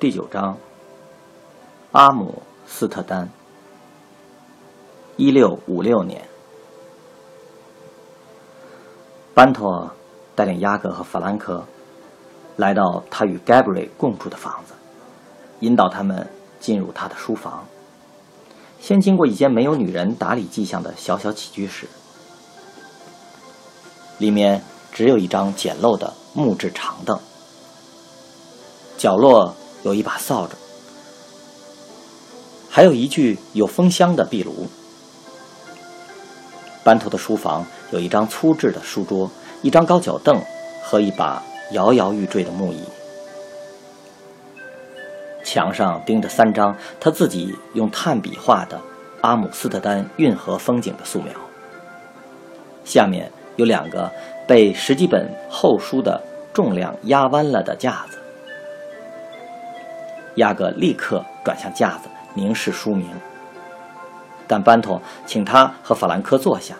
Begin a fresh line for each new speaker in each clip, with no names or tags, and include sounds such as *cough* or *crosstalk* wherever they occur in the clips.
第九章，阿姆斯特丹，一六五六年，班托带领雅各和法兰克来到他与盖布瑞共住的房子，引导他们进入他的书房，先经过一间没有女人打理迹象的小小起居室，里面只有一张简陋的木质长凳，角落。有一把扫帚，还有一具有风箱的壁炉。班图的书房有一张粗制的书桌、一张高脚凳和一把摇摇欲坠的木椅。墙上钉着三张他自己用炭笔画的阿姆斯特丹运河风景的素描。下面有两个被十几本厚书的重量压弯了的架子。亚格立刻转向架子，凝视书名。但班托请他和法兰克坐下，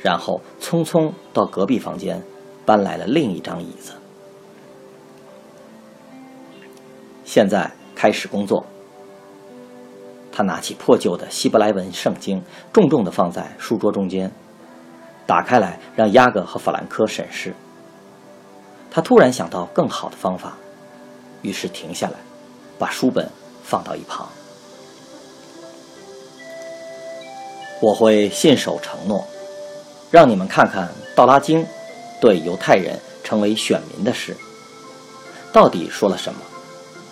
然后匆匆到隔壁房间搬来了另一张椅子。现在开始工作。他拿起破旧的希伯来文圣经，重重地放在书桌中间，打开来让亚格和法兰克审视。他突然想到更好的方法，于是停下来。把书本放到一旁，我会信守承诺，让你们看看《道拉经》对犹太人成为选民的事，到底说了什么，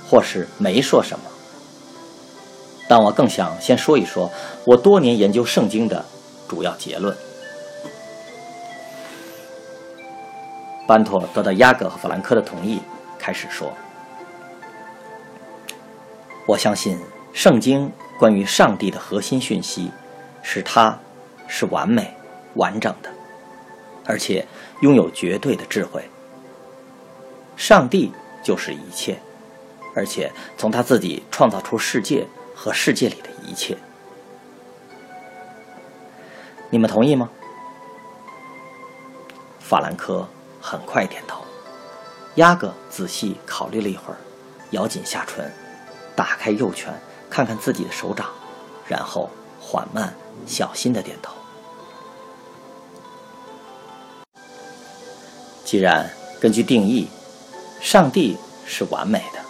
或是没说什么。但我更想先说一说我多年研究圣经的主要结论。班托得到亚格和弗兰克的同意，开始说。我相信圣经关于上帝的核心讯息，是他是完美、完整的，而且拥有绝对的智慧。上帝就是一切，而且从他自己创造出世界和世界里的一切。你们同意吗？法兰克很快点头，亚格仔细考虑了一会儿，咬紧下唇。打开右拳，看看自己的手掌，然后缓慢、小心的点头。既然根据定义，上帝是完美的，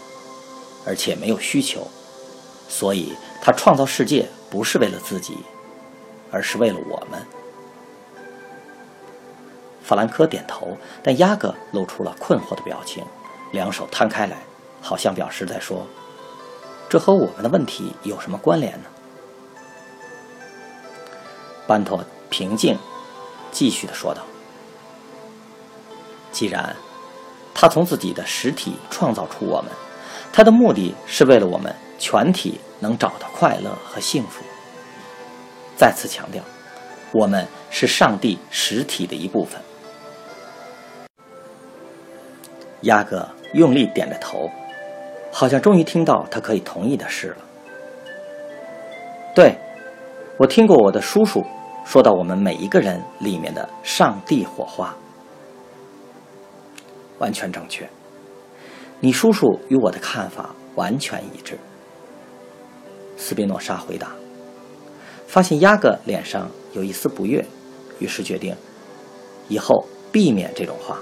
而且没有需求，所以他创造世界不是为了自己，而是为了我们。法兰克点头，但亚格露出了困惑的表情，两手摊开来，好像表示在说。这和我们的问题有什么关联呢？班托平静、继续的说道：“既然他从自己的实体创造出我们，他的目的是为了我们全体能找到快乐和幸福。再次强调，我们是上帝实体的一部分。”亚哥用力点着头。好像终于听到他可以同意的事了。对，我听过我的叔叔说到我们每一个人里面的上帝火花，完全正确。你叔叔与我的看法完全一致。斯宾诺莎回答，发现雅各脸上有一丝不悦，于是决定以后避免这种话。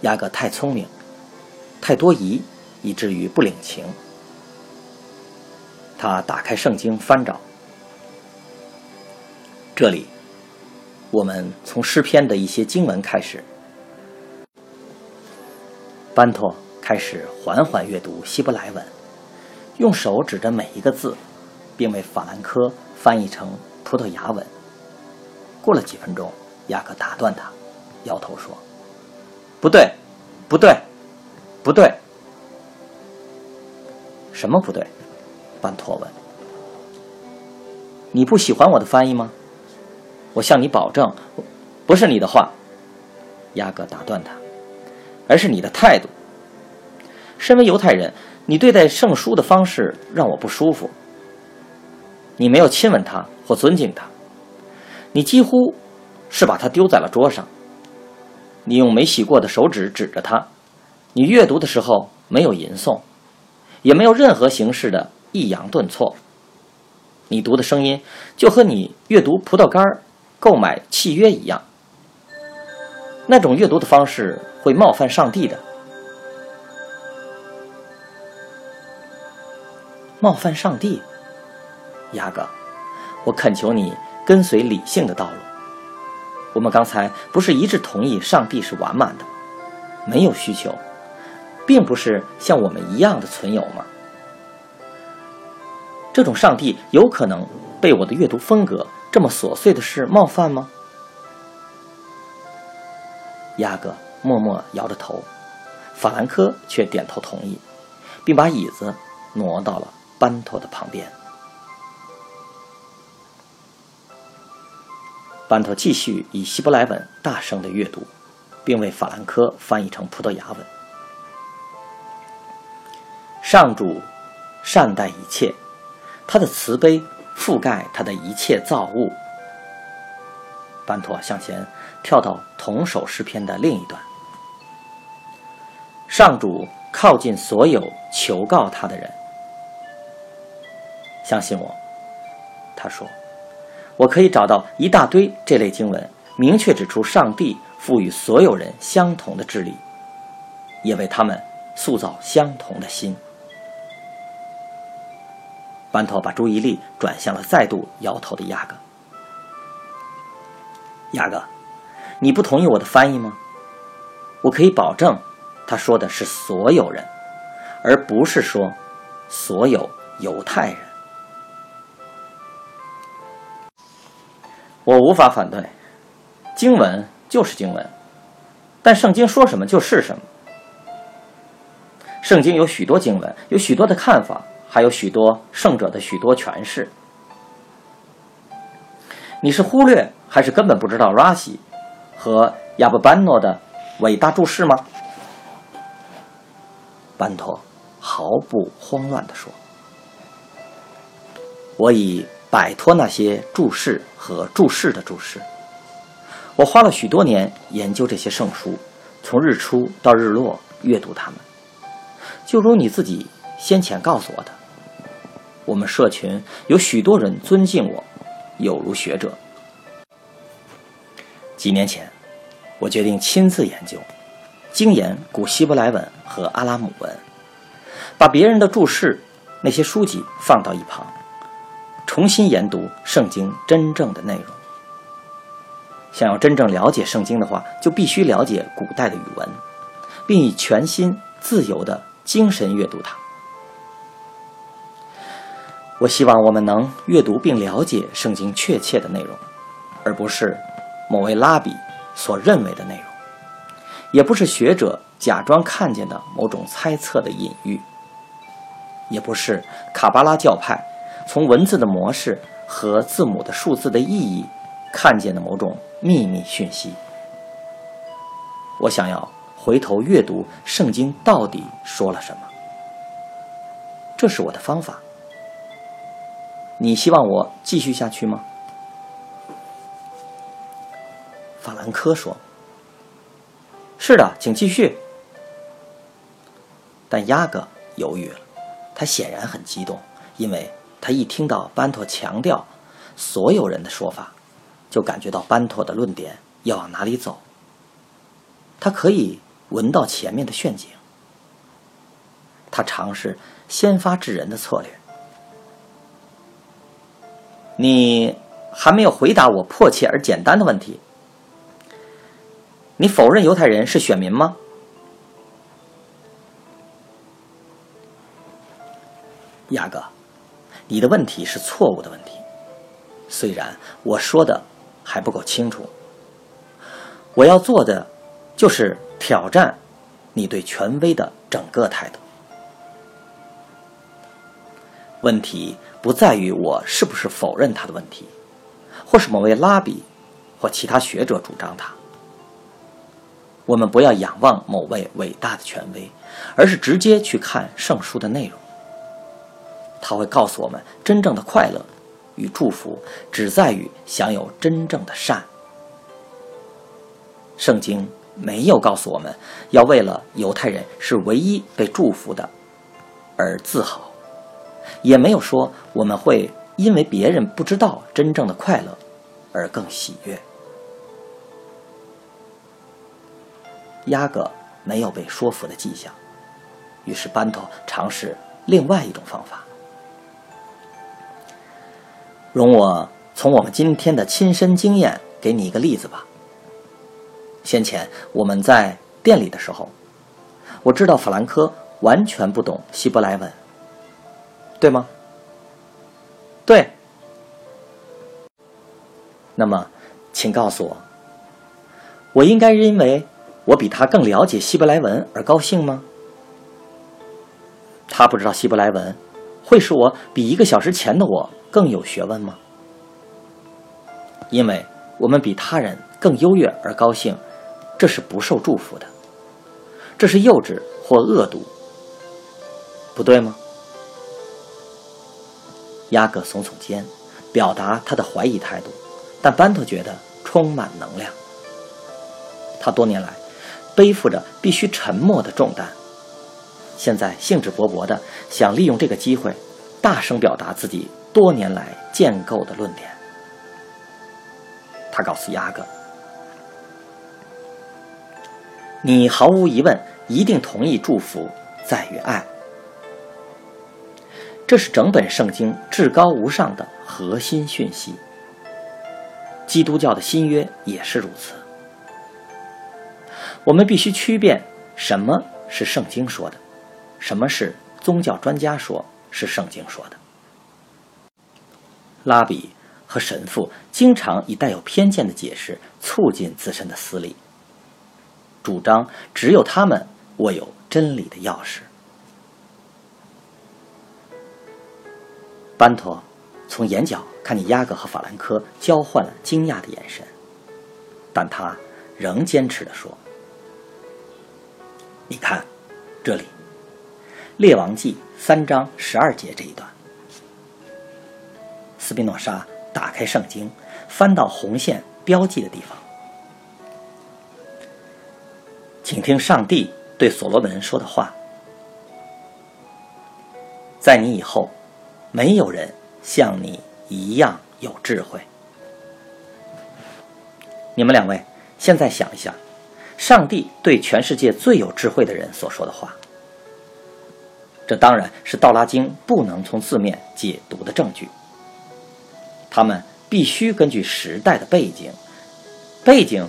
雅各太聪明，太多疑。以至于不领情。他打开圣经翻找，这里，我们从诗篇的一些经文开始。班托开始缓缓阅读希伯来文，用手指着每一个字，并为法兰科翻译成葡萄牙文。过了几分钟，雅各打断他，摇头说：“不对，不对，不对。”什么不对？班托问。“你不喜欢我的翻译吗？”我向你保证，不是你的话。雅各打断他，而是你的态度。身为犹太人，你对待圣书的方式让我不舒服。你没有亲吻他或尊敬他，你几乎是把它丢在了桌上。你用没洗过的手指指着他，你阅读的时候没有吟诵，也没有任何形式的抑扬顿挫。你读的声音就和你阅读葡萄干购买契约一样。那种阅读的方式会冒犯上帝的。冒犯上帝，雅各，我恳求你跟随理性的道路。我们刚才不是一致同意上帝是完满的，没有需求，并不是像我们一样的存有吗？这种上帝有可能被我的阅读风格这么琐碎的事冒犯吗？雅各默默摇着头，法兰科却点头同意，并把椅子挪到了。班托的旁边，班托继续以希伯来文大声的阅读，并为法兰科翻译成葡萄牙文。上主善待一切，他的慈悲覆盖他的一切造物。班托向前跳到同首诗篇的另一段：上主靠近所有求告他的人。相信我，他说：“我可以找到一大堆这类经文，明确指出上帝赋予所有人相同的智力，也为他们塑造相同的心。”班头把注意力转向了再度摇头的亚哥。亚哥，你不同意我的翻译吗？我可以保证，他说的是所有人，而不是说所有犹太人。我无法反对，经文就是经文，但圣经说什么就是什么。圣经有许多经文，有许多的看法，还有许多圣者的许多诠释。你是忽略还是根本不知道拉西和亚布班诺的伟大注释吗？班托毫不慌乱地说：“我已。”摆脱那些注释和注释的注释，我花了许多年研究这些圣书，从日出到日落阅读它们。就如你自己先前告诉我的，我们社群有许多人尊敬我，有如学者。几年前，我决定亲自研究、精研古希伯来文和阿拉姆文，把别人的注释那些书籍放到一旁。重新研读圣经真正的内容。想要真正了解圣经的话，就必须了解古代的语文，并以全新、自由的精神阅读它。我希望我们能阅读并了解圣经确切的内容，而不是某位拉比所认为的内容，也不是学者假装看见的某种猜测的隐喻，也不是卡巴拉教派。从文字的模式和字母的数字的意义，看见的某种秘密讯息。我想要回头阅读圣经到底说了什么，这是我的方法。你希望我继续下去吗？法兰科说：“是的，请继续。”但亚哥犹豫了，他显然很激动，因为。他一听到班托强调所有人的说法，就感觉到班托的论点要往哪里走。他可以闻到前面的陷阱。他尝试先发制人的策略。你还没有回答我迫切而简单的问题。你否认犹太人是选民吗？雅各。你的问题是错误的问题。虽然我说的还不够清楚，我要做的就是挑战你对权威的整个态度。问题不在于我是不是否认他的问题，或是某位拉比或其他学者主张他。我们不要仰望某位伟大的权威，而是直接去看圣书的内容。他会告诉我们，真正的快乐与祝福只在于享有真正的善。圣经没有告诉我们要为了犹太人是唯一被祝福的而自豪。也没有说我们会因为别人不知道真正的快乐而更喜悦。压根没有被说服的迹象，于是班头尝试另外一种方法。容我从我们今天的亲身经验给你一个例子吧。先前我们在店里的时候，我知道法兰科完全不懂希伯来文。对吗？对。那么，请告诉我，我应该因为我比他更了解希伯来文而高兴吗？他不知道希伯来文，会使我比一个小时前的我更有学问吗？因为我们比他人更优越而高兴，这是不受祝福的，这是幼稚或恶毒，不对吗？亚格耸耸肩，表达他的怀疑态度，但班特觉得充满能量。他多年来背负着必须沉默的重担，现在兴致勃勃地想利用这个机会，大声表达自己多年来建构的论点。他告诉亚格：“你毫无疑问一定同意，祝福在于爱。”这是整本圣经至高无上的核心讯息。基督教的新约也是如此。我们必须区辨什么是圣经说的，什么是宗教专家说是圣经说的。拉比和神父经常以带有偏见的解释促进自身的私利，主张只有他们握有真理的钥匙。班托从眼角看见亚格和法兰科交换了惊讶的眼神，但他仍坚持地说：“你看，这里，《列王记》三章十二节这一段。”斯宾诺莎打开圣经，翻到红线标记的地方，请听上帝对所罗门说的话：“在你以后。”没有人像你一样有智慧。你们两位现在想一想，上帝对全世界最有智慧的人所说的话。这当然是《道拉经》不能从字面解读的证据。他们必须根据时代的背景，背景。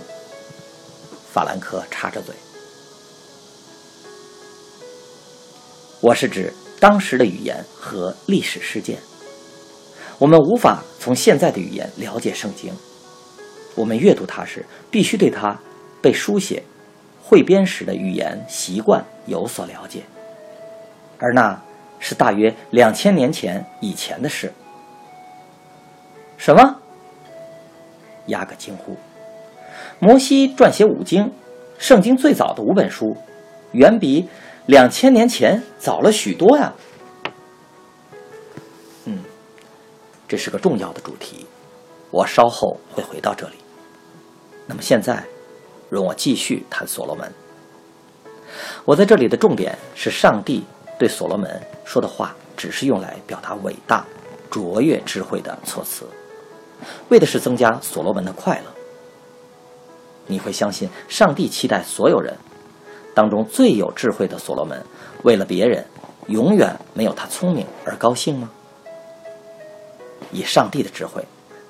法兰克插着嘴，我是指。当时的语言和历史事件，我们无法从现在的语言了解圣经。我们阅读它时，必须对它被书写、汇编时的语言习惯有所了解，而那是大约两千年前以前的事。什么？亚个惊呼！摩西撰写五经，圣经最早的五本书，远比。两千年前早了许多呀。嗯，这是个重要的主题，我稍后会回到这里。那么现在，容我继续谈所罗门。我在这里的重点是，上帝对所罗门说的话，只是用来表达伟大、卓越智慧的措辞，为的是增加所罗门的快乐。你会相信上帝期待所有人？当中最有智慧的所罗门，为了别人，永远没有他聪明而高兴吗？以上帝的智慧，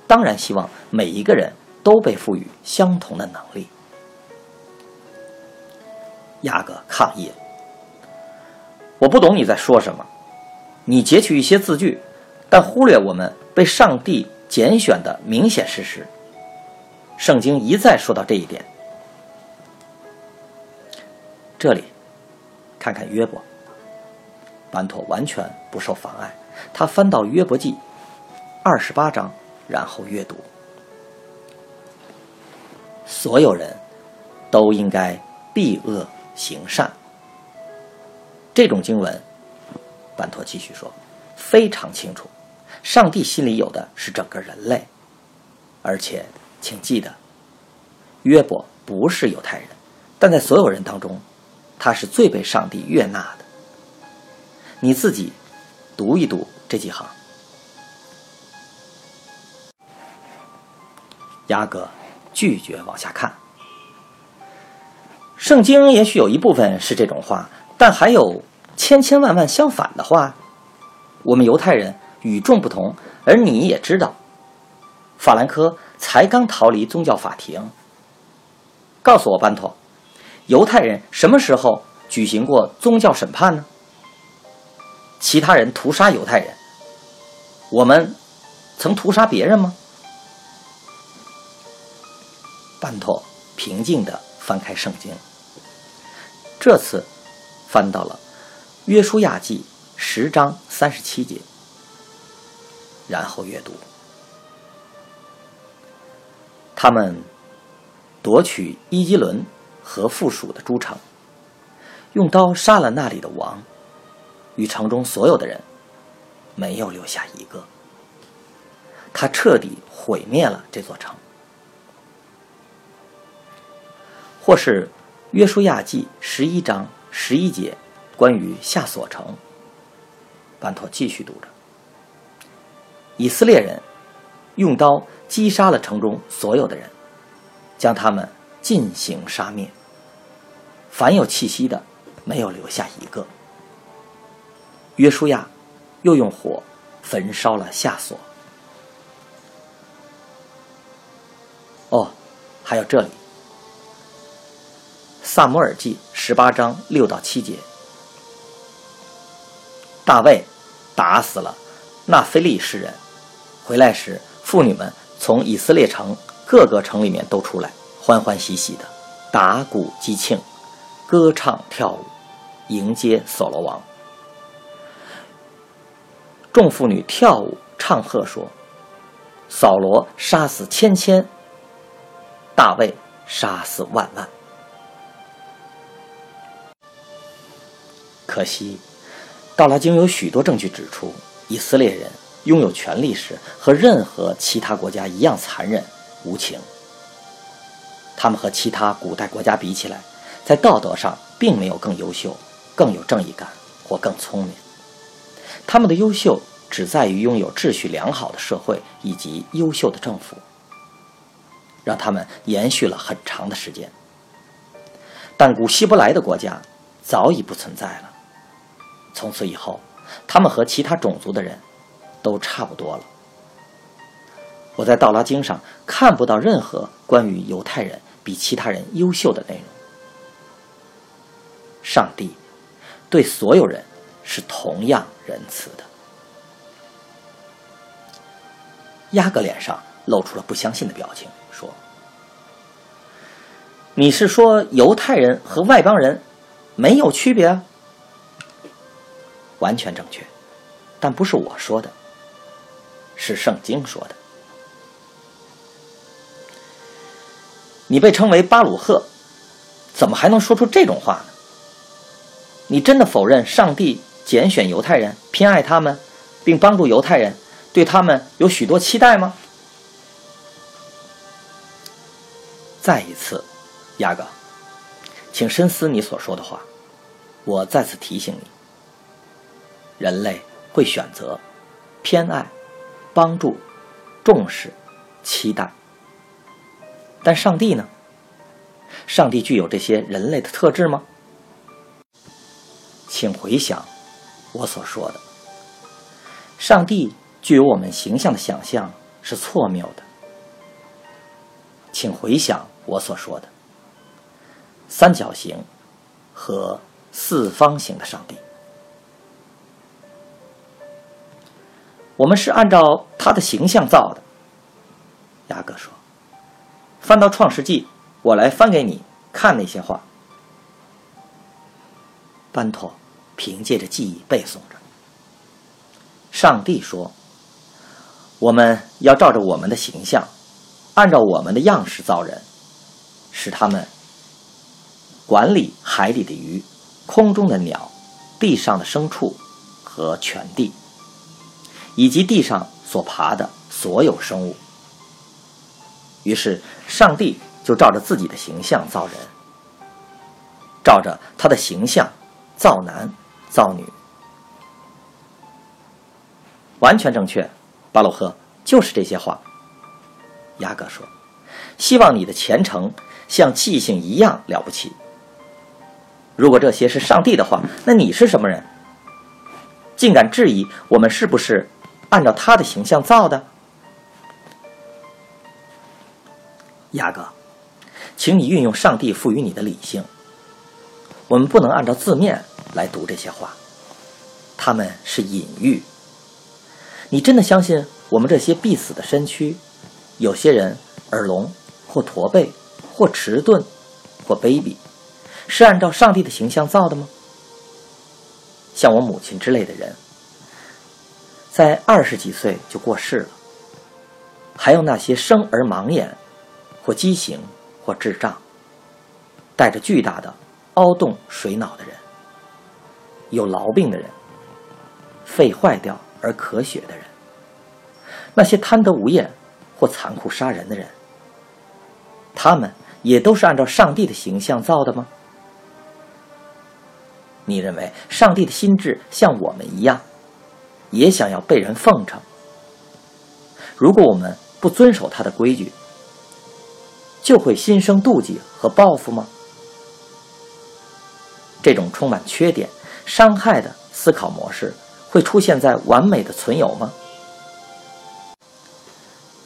当然希望每一个人都被赋予相同的能力。雅各抗议：“我不懂你在说什么。你截取一些字句，但忽略我们被上帝拣选的明显事实。圣经一再说到这一点。这里，看看约伯。班托完全不受妨碍，他翻到约伯记二十八章，然后阅读。所有人都应该避恶行善。这种经文，班托继续说，非常清楚，上帝心里有的是整个人类，而且。请记得，约伯不是犹太人，但在所有人当中，他是最被上帝悦纳的。你自己读一读这几行。雅各拒绝往下看。圣经也许有一部分是这种话，但还有千千万万相反的话。我们犹太人与众不同，而你也知道，法兰科。才刚逃离宗教法庭。告诉我，班托，犹太人什么时候举行过宗教审判呢？其他人屠杀犹太人，我们曾屠杀别人吗？班托平静地翻开圣经，这次翻到了约书亚记十章三十七节，然后阅读。他们夺取伊基伦和附属的诸城，用刀杀了那里的王，与城中所有的人，没有留下一个。他彻底毁灭了这座城。或是约书亚记十一章十一节，关于下所城。班托继续读着：以色列人用刀。击杀了城中所有的人，将他们尽行杀灭。凡有气息的，没有留下一个。约书亚又用火焚烧了夏所。哦，还有这里，《萨摩尔记》十八章六到七节，大卫打死了那非利士人，回来时妇女们。从以色列城各个城里面都出来，欢欢喜喜的打鼓击磬，歌唱跳舞，迎接扫罗王。众妇女跳舞唱和说：“扫罗杀死千千，大卫杀死万万。”可惜，道拉经有许多证据指出，以色列人。拥有权力时，和任何其他国家一样残忍无情。他们和其他古代国家比起来，在道德上并没有更优秀、更有正义感或更聪明。他们的优秀只在于拥有秩序良好的社会以及优秀的政府，让他们延续了很长的时间。但古希伯来的国家早已不存在了。从此以后，他们和其他种族的人。都差不多了。我在《道拉经》上看不到任何关于犹太人比其他人优秀的内容。上帝对所有人是同样仁慈的。亚格脸上露出了不相信的表情，说：“你是说犹太人和外邦人没有区别？”完全正确，但不是我说的。是圣经说的。你被称为巴鲁赫，怎么还能说出这种话呢？你真的否认上帝拣选犹太人，偏爱他们，并帮助犹太人，对他们有许多期待吗？再一次，亚哥，请深思你所说的话。我再次提醒你：人类会选择偏爱。帮助、重视、期待，但上帝呢？上帝具有这些人类的特质吗？请回想我所说的，上帝具有我们形象的想象是错谬的。请回想我所说的，三角形和四方形的上帝。我们是按照他的形象造的，各说：“翻到创世纪，我来翻给你看那些话。”班托凭借着记忆背诵着。上帝说：“我们要照着我们的形象，按照我们的样式造人，使他们管理海里的鱼、空中的鸟、地上的牲畜和全地，以及地上所爬的所有生物。”于是，上帝就照着自己的形象造人，照着他的形象造男造女，完全正确。巴洛赫就是这些话。雅各说：“希望你的虔诚像记性一样了不起。如果这些是上帝的话，那你是什么人？竟敢质疑我们是不是按照他的形象造的？”雅各，请你运用上帝赋予你的理性。我们不能按照字面来读这些话，他们是隐喻。你真的相信我们这些必死的身躯，有些人耳聋或驼背或迟钝或卑鄙，是按照上帝的形象造的吗？像我母亲之类的人，在二十几岁就过世了，还有那些生而盲眼。或畸形，或智障，带着巨大的凹洞水脑的人，有痨病的人，肺坏掉而咳血的人，那些贪得无厌或残酷杀人的人，他们也都是按照上帝的形象造的吗？你认为上帝的心智像我们一样，也想要被人奉承？如果我们不遵守他的规矩？就会心生妒忌和报复吗？这种充满缺点、伤害的思考模式会出现在完美的存有吗？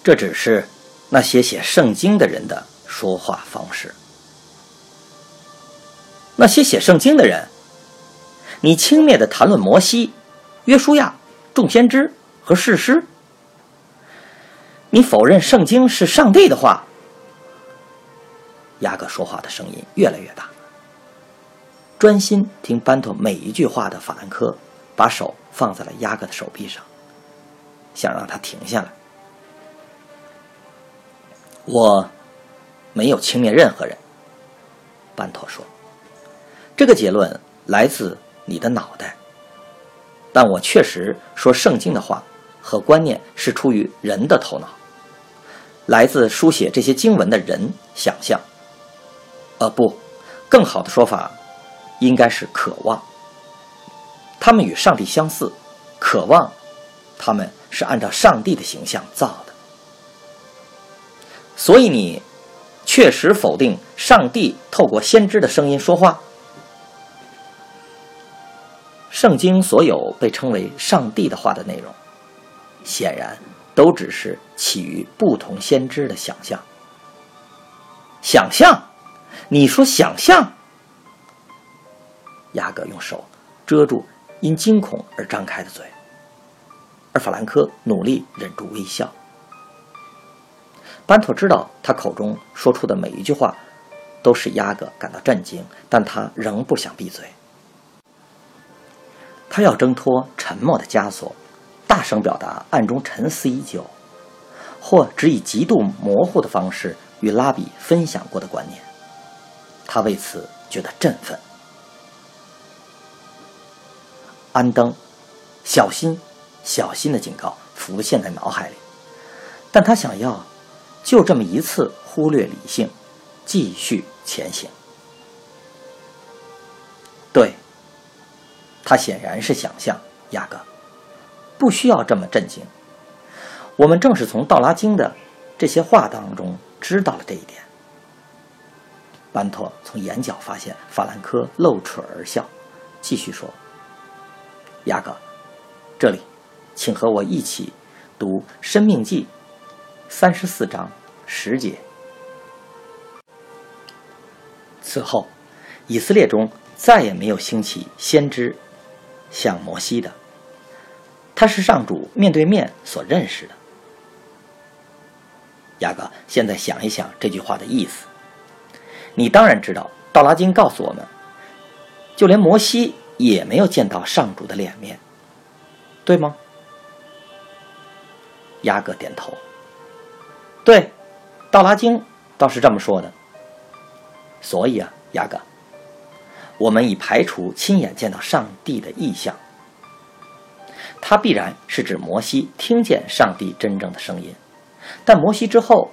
这只是那些写圣经的人的说话方式。那些写圣经的人，你轻蔑的谈论摩西、约书亚、众先知和士师，你否认圣经是上帝的话。雅各说话的声音越来越大。专心听班托每一句话的法兰科，把手放在了雅各的手臂上，想让他停下来。我没有轻蔑任何人，班托说。这个结论来自你的脑袋，但我确实说圣经的话和观念是出于人的头脑，来自书写这些经文的人想象。呃，不，更好的说法，应该是渴望。他们与上帝相似，渴望，他们是按照上帝的形象造的。所以你确实否定上帝透过先知的声音说话。圣经所有被称为上帝的话的内容，显然都只是起于不同先知的想象。想象。你说想象，雅各用手遮住因惊恐而张开的嘴，而法兰克努力忍住微笑。班托知道他口中说出的每一句话都使雅各感到震惊，但他仍不想闭嘴。他要挣脱沉默的枷锁，大声表达暗中沉思已久，或只以极度模糊的方式与拉比分享过的观念。他为此觉得振奋。安登，小心，小心的警告浮现在脑海里，但他想要就这么一次忽略理性，继续前行。对，他显然是想象，雅各不需要这么震惊。我们正是从《道拉经》的这些话当中知道了这一点。班托从眼角发现法兰科露齿而笑，继续说：“雅各，这里，请和我一起读《生命记》三十四章十节。此后，以色列中再也没有兴起先知像摩西的，他是上主面对面所认识的。雅各，现在想一想这句话的意思。你当然知道，《道拉经》告诉我们，就连摩西也没有见到上主的脸面，对吗？雅各点头。对，《道拉经》倒是这么说的。所以啊，雅各，我们已排除亲眼见到上帝的意象。他必然是指摩西听见上帝真正的声音，但摩西之后，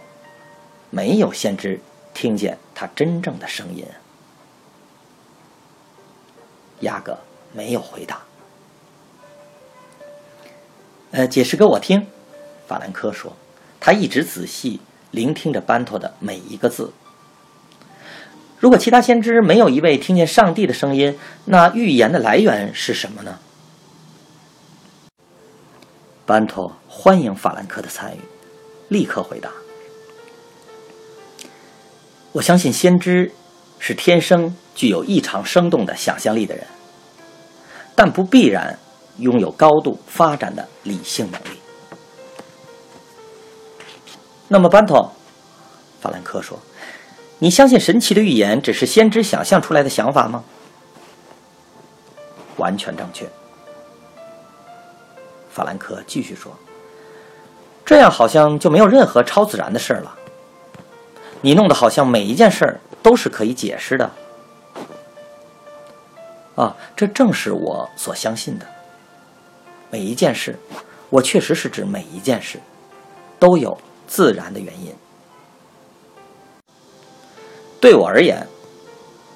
没有先知听见他真正的声音。雅各没有回答。呃，解释给我听，法兰克说，他一直仔细聆听着班托的每一个字。如果其他先知没有一位听见上帝的声音，那预言的来源是什么呢？班托欢迎法兰克的参与，立刻回答：“我相信先知是天生具有异常生动的想象力的人，但不必然拥有高度发展的理性能力。”那么，班托，法兰克说：“你相信神奇的预言只是先知想象出来的想法吗？”完全正确。法兰克继续说：“这样好像就没有任何超自然的事了。你弄得好像每一件事儿都是可以解释的。啊，这正是我所相信的。每一件事，我确实是指每一件事，都有自然的原因。对我而言，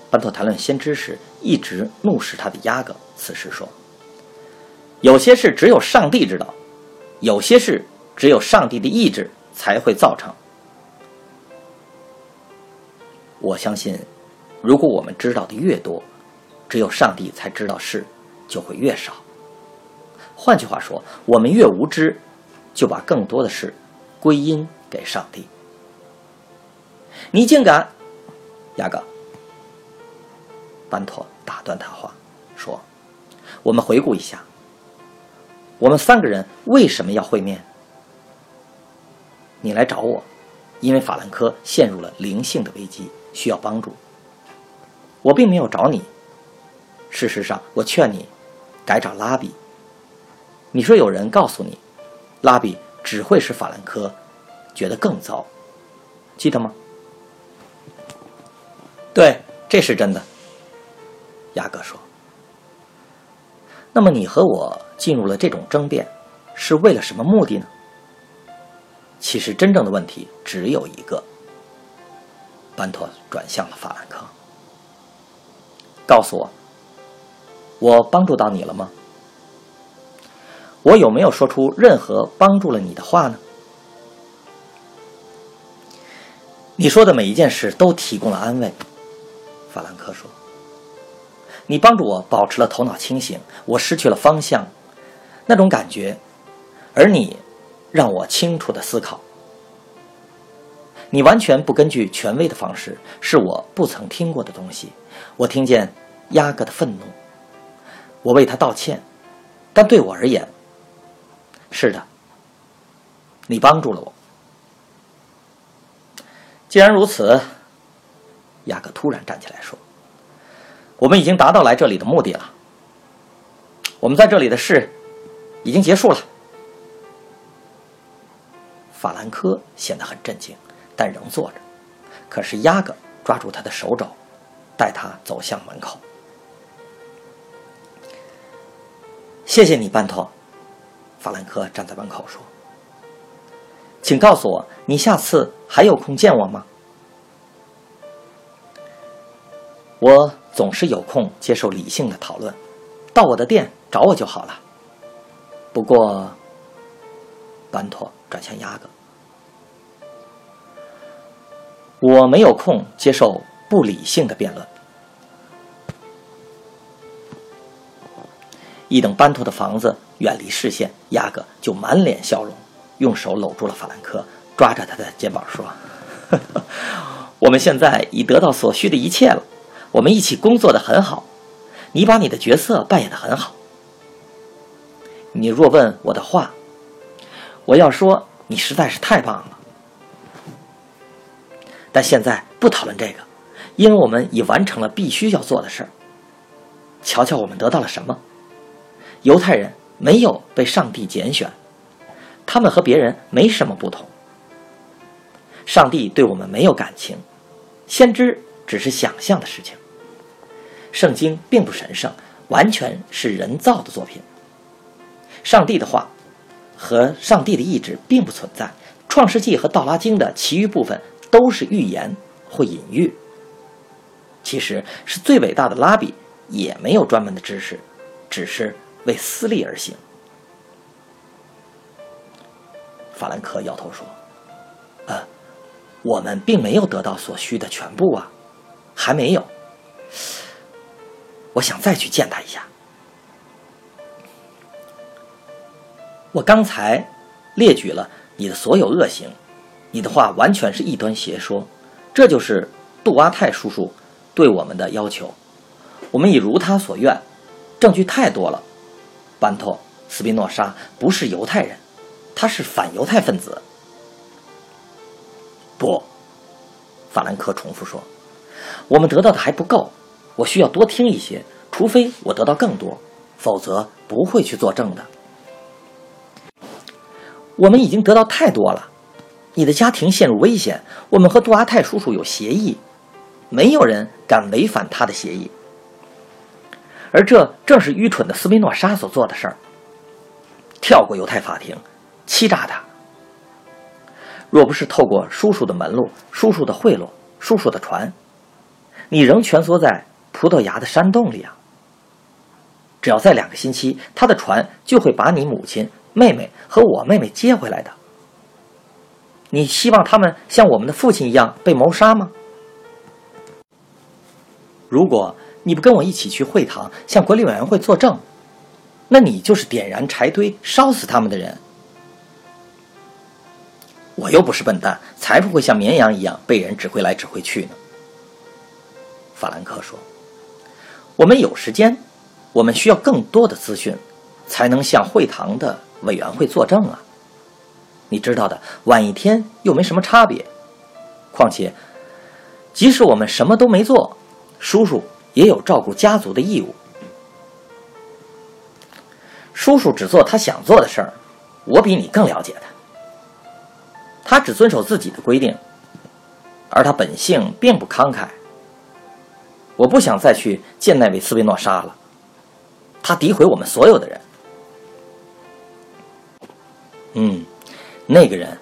班托谈论先知时一直怒视他的压格，此时说。”有些事只有上帝知道，有些事只有上帝的意志才会造成。我相信，如果我们知道的越多，只有上帝才知道事就会越少。换句话说，我们越无知，就把更多的事归因给上帝。你竟敢，雅各！班托打断他话，说：“我们回顾一下。”我们三个人为什么要会面？你来找我，因为法兰科陷入了灵性的危机，需要帮助。我并没有找你。事实上，我劝你改找拉比。你说有人告诉你，拉比只会使法兰科觉得更糟，记得吗？对，这是真的。雅各说。那么你和我进入了这种争辩，是为了什么目的呢？其实真正的问题只有一个。班托转向了法兰克，告诉我，我帮助到你了吗？我有没有说出任何帮助了你的话呢？你说的每一件事都提供了安慰，法兰克说。你帮助我保持了头脑清醒，我失去了方向，那种感觉，而你让我清楚的思考。你完全不根据权威的方式，是我不曾听过的东西。我听见压哥的愤怒，我为他道歉，但对我而言，是的，你帮助了我。既然如此，雅各突然站起来说。我们已经达到来这里的目的了。我们在这里的事已经结束了。法兰科显得很震惊，但仍坐着。可是鸭哥抓住他的手肘，带他走向门口。谢谢你，班托。法兰克站在门口说：“请告诉我，你下次还有空见我吗？”我。总是有空接受理性的讨论，到我的店找我就好了。不过，班托转向鸭哥，我没有空接受不理性的辩论。一等班图的房子远离视线，雅各就满脸笑容，用手搂住了法兰克，抓着他的肩膀说：“ *laughs* 我们现在已得到所需的一切了。”我们一起工作的很好，你把你的角色扮演的很好。你若问我的话，我要说你实在是太棒了。但现在不讨论这个，因为我们已完成了必须要做的事儿。瞧瞧，我们得到了什么？犹太人没有被上帝拣选，他们和别人没什么不同。上帝对我们没有感情，先知只是想象的事情。圣经并不神圣，完全是人造的作品。上帝的话和上帝的意志并不存在。创世纪和道拉经的其余部分都是预言或隐喻。其实是最伟大的拉比也没有专门的知识，只是为私利而行。法兰克摇头说：“呃，我们并没有得到所需的全部啊，还没有。我想再去见他一下。我刚才列举了。”你的所有恶行，你的话完全是异端邪说，这就是杜阿泰叔叔对我们的要求。我们已如他所愿，证据太多了。班托斯宾诺莎不是犹太人，他是反犹太分子。不，法兰克重复说：“我们得到的还不够，我需要多听一些，除非我得到更多，否则不会去作证的。”我们已经得到太多了，你的家庭陷入危险。我们和杜阿泰叔叔有协议，没有人敢违反他的协议。而这正是愚蠢的斯宾诺莎所做的事儿：跳过犹太法庭，欺诈他。若不是透过叔叔的门路、叔叔的贿赂、叔叔的船，你仍蜷缩在葡萄牙的山洞里啊！只要再两个星期，他的船就会把你母亲。妹妹和我妹妹接回来的。你希望他们像我们的父亲一样被谋杀吗？如果你不跟我一起去会堂向管理委员会作证，那你就是点燃柴堆烧死他们的人。我又不是笨蛋，才不会像绵羊一样被人指挥来指挥去呢。法兰克说：“我们有时间，我们需要更多的资讯，才能向会堂的。”委员会作证啊，你知道的，晚一天又没什么差别。况且，即使我们什么都没做，叔叔也有照顾家族的义务。叔叔只做他想做的事儿，我比你更了解他。他只遵守自己的规定，而他本性并不慷慨。我不想再去见那位斯维诺莎了，他诋毁我们所有的人。嗯，那个人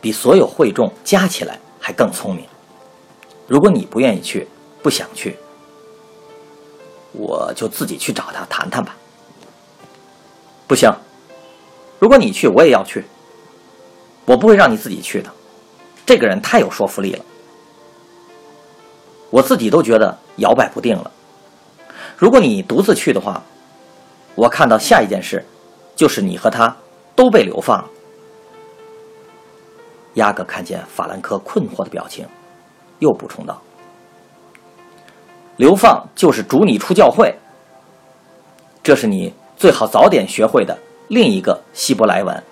比所有会众加起来还更聪明。如果你不愿意去，不想去，我就自己去找他谈谈吧。不行，如果你去，我也要去。我不会让你自己去的。这个人太有说服力了，我自己都觉得摇摆不定了。如果你独自去的话，我看到下一件事就是你和他。都被流放。亚格看见法兰克困惑的表情，又补充道：“流放就是逐你出教会。这是你最好早点学会的另一个希伯来文。